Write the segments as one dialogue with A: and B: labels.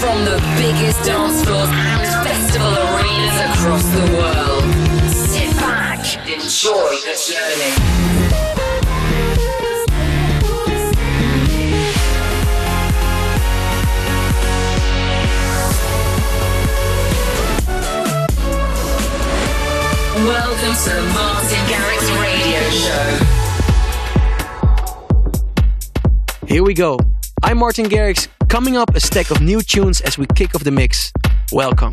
A: from the biggest dance floors and festival arenas across the world. Sit back, enjoy the journey. Welcome to Martin Garrix Radio Show.
B: Here we go. I'm Martin Garrix. Coming up, a stack of new tunes as we kick off the mix. Welcome.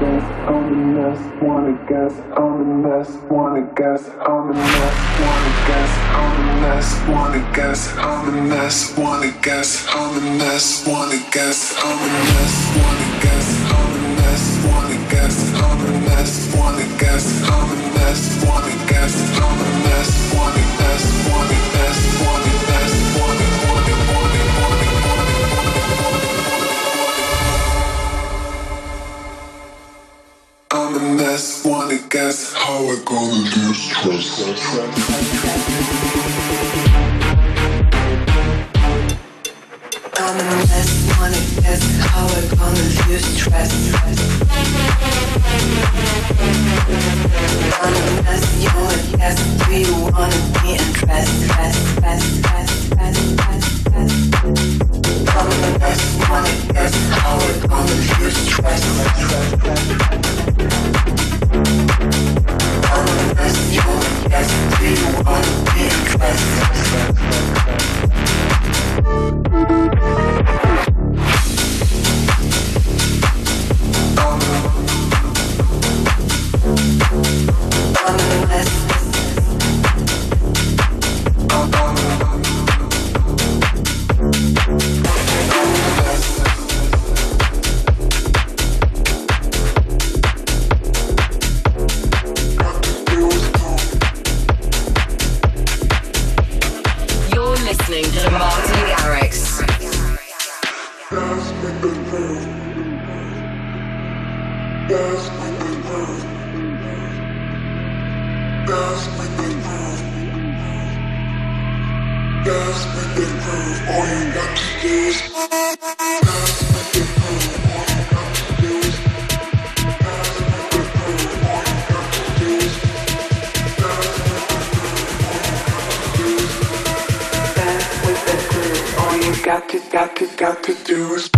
C: guess, on the mess, wanna guess, on the mess, wanna guess, on the mess, wanna guess, on the mess, wanna guess, on the mess, wanna guess, on the mess, wanna guess, on the mess, wanna guess, on the mess, wanna guess, on the mess, wanna guess, on the mess, wanna guess, on the mess, wanna guess, wanna guess, wanna wanna guess how we're gonna lose trust.
D: I'm just wanna guess how we're gonna lose trust. I'm the mess. You wanna guess, do you wanna be impressed? Trust, trust, trust, trust, trust, trust. I'm just wanna guess how we're gonna lose trust. trust, trust, trust. Thank you.
C: All you got to do is. All you got to do is. All you got to do is. All you got to do is. All you got to got to got to do is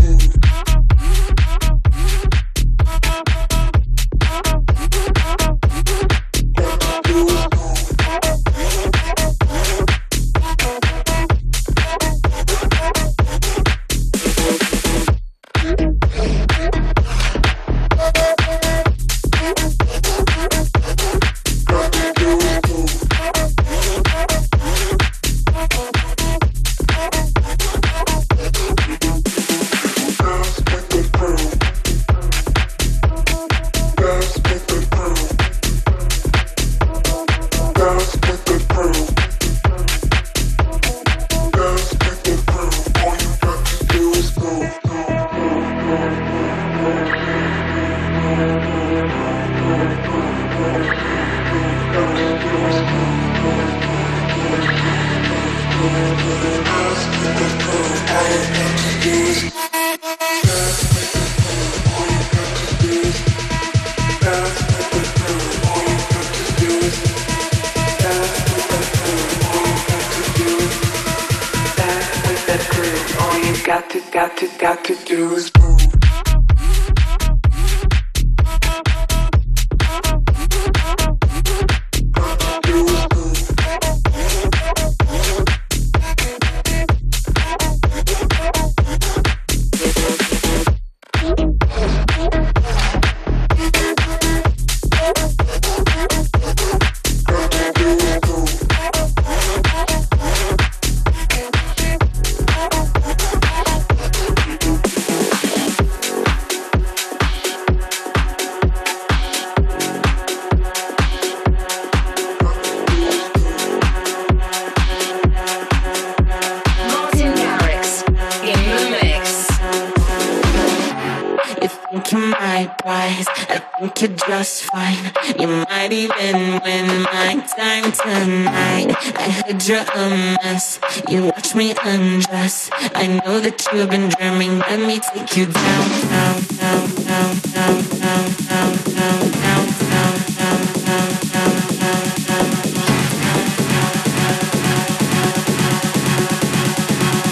E: you've been dreaming. Let me take you down, down, down, down, down, down, down, down, down, down, down, down, down, down, down.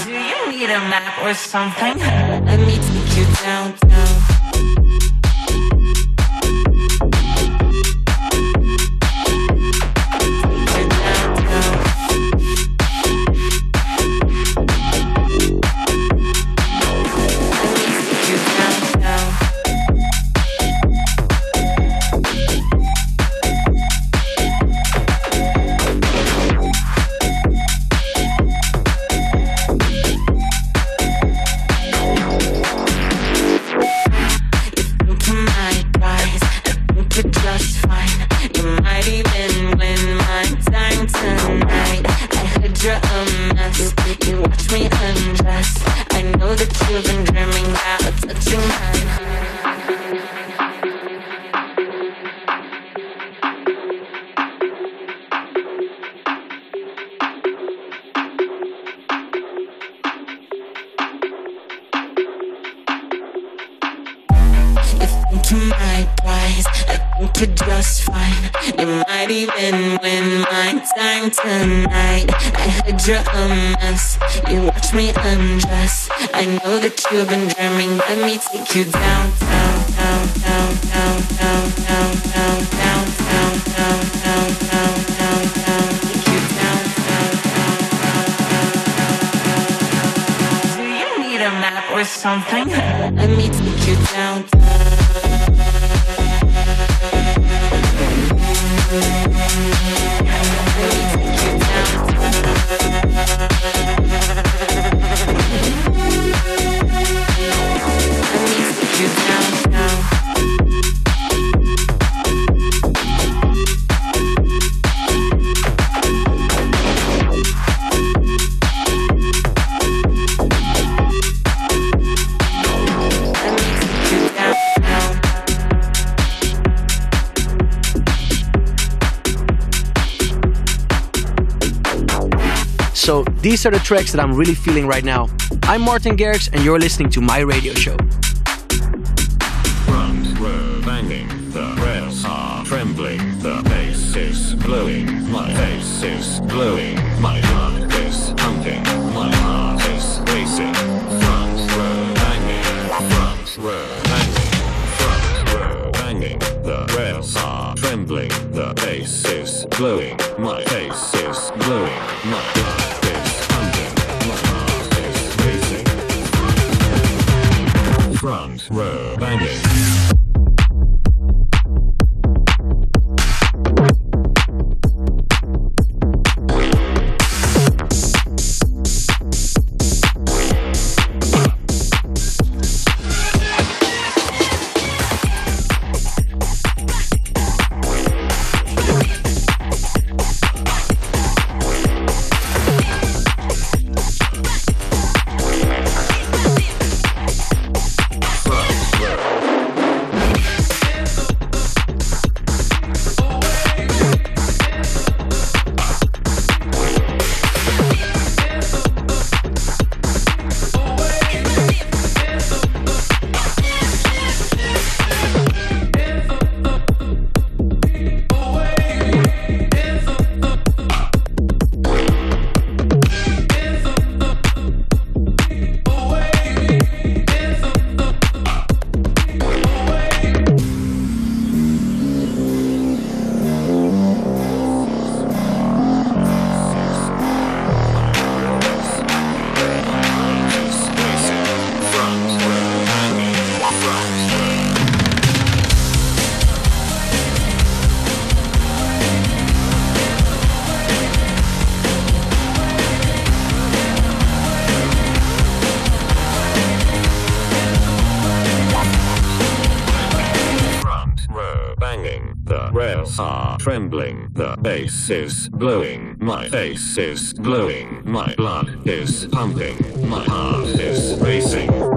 E: Do you need a map or something? You might rise, I think you're just fine. You might even win my time tonight. I heard you're a mess, you watch me undress. I know that you've been dreaming, let me take you down, down, down, down, down, down, down, down, down, down, down, down, down, down, down, take you down, down, down, down, down, down. Do you need a map or something? Let me take you down. Yeah.
B: These are the tracks that I'm really feeling right now. I'm Martin Garrix and you're listening to my radio show.
F: Yeah. Is blowing, my face is glowing, my blood is pumping, my heart is racing.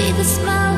G: Faded under cold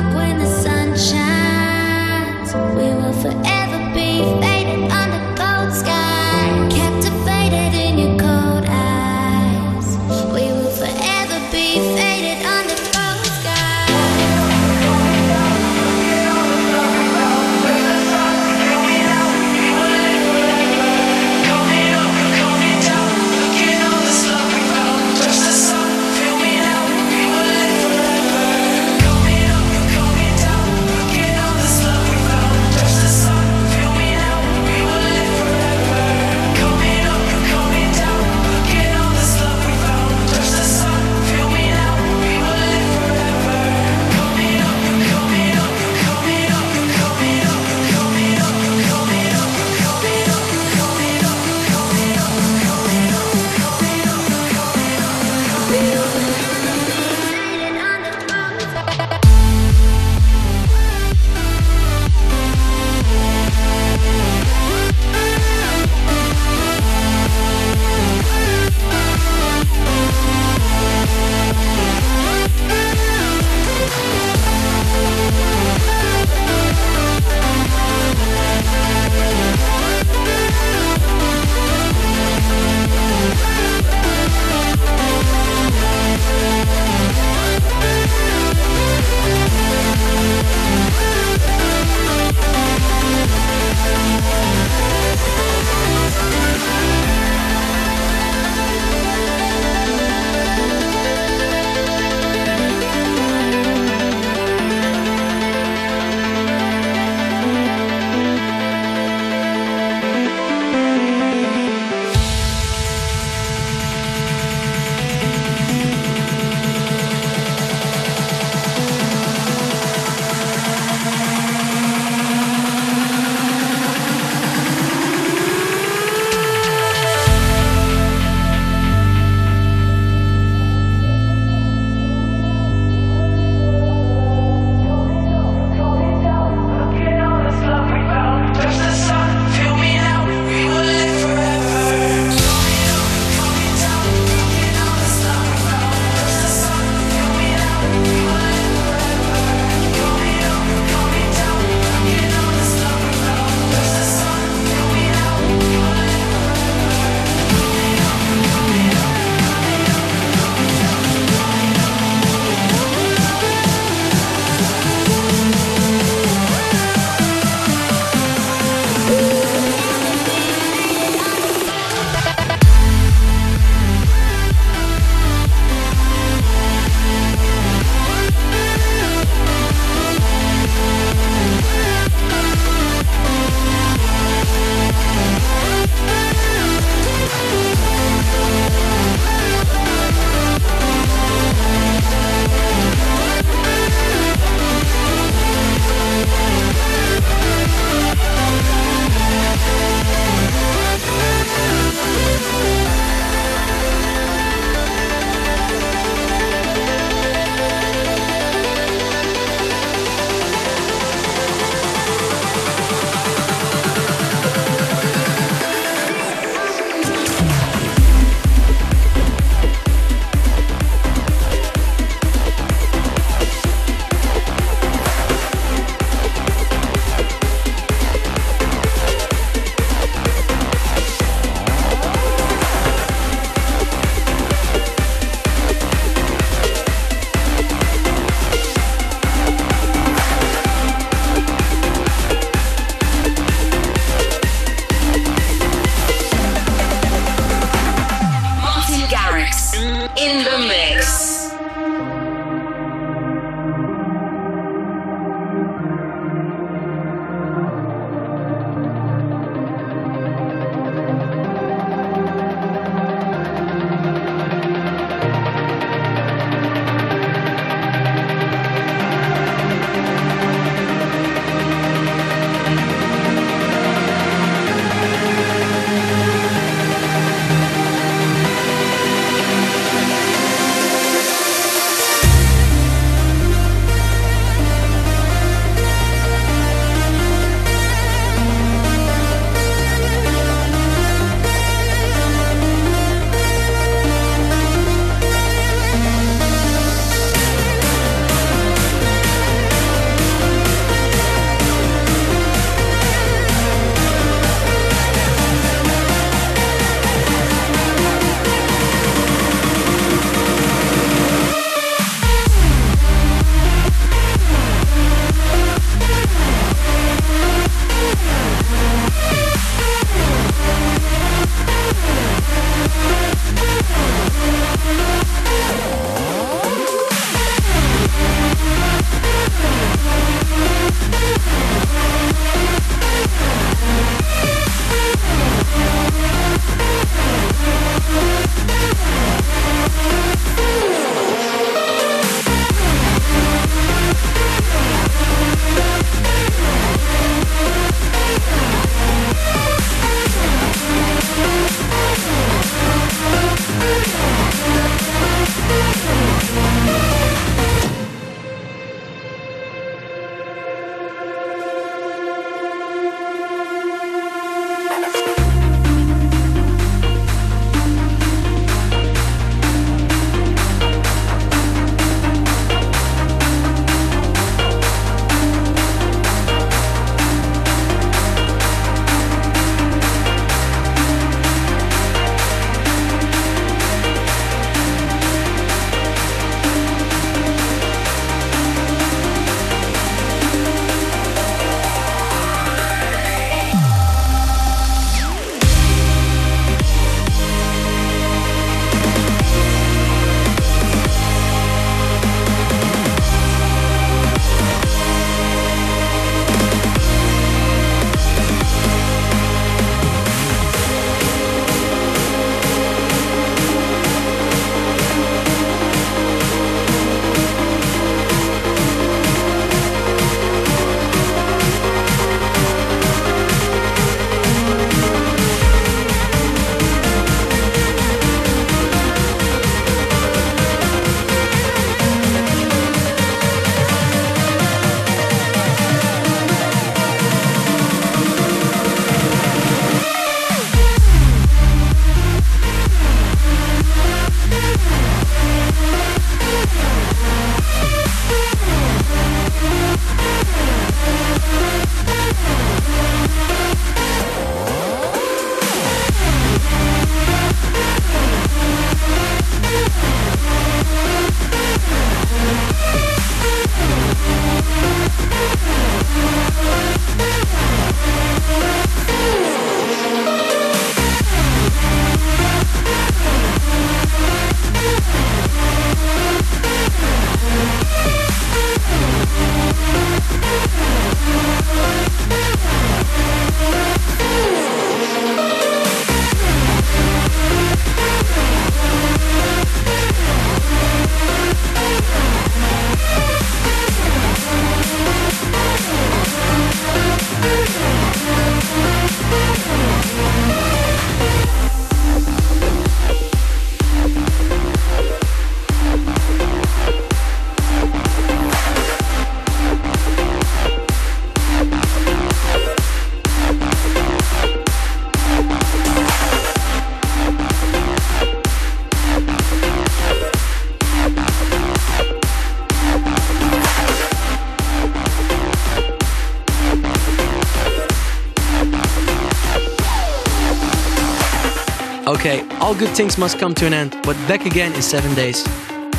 B: all good things must come to an end, but back again in seven days.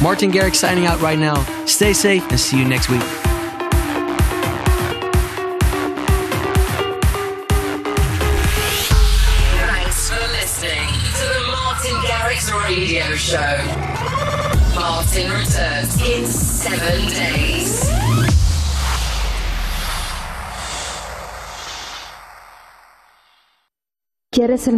B: Martin Garrix signing out right now. Stay safe and see you next week.
A: Thanks for listening to the Martin Garrix Radio Show. Martin returns in seven days.
H: ¿Quieres el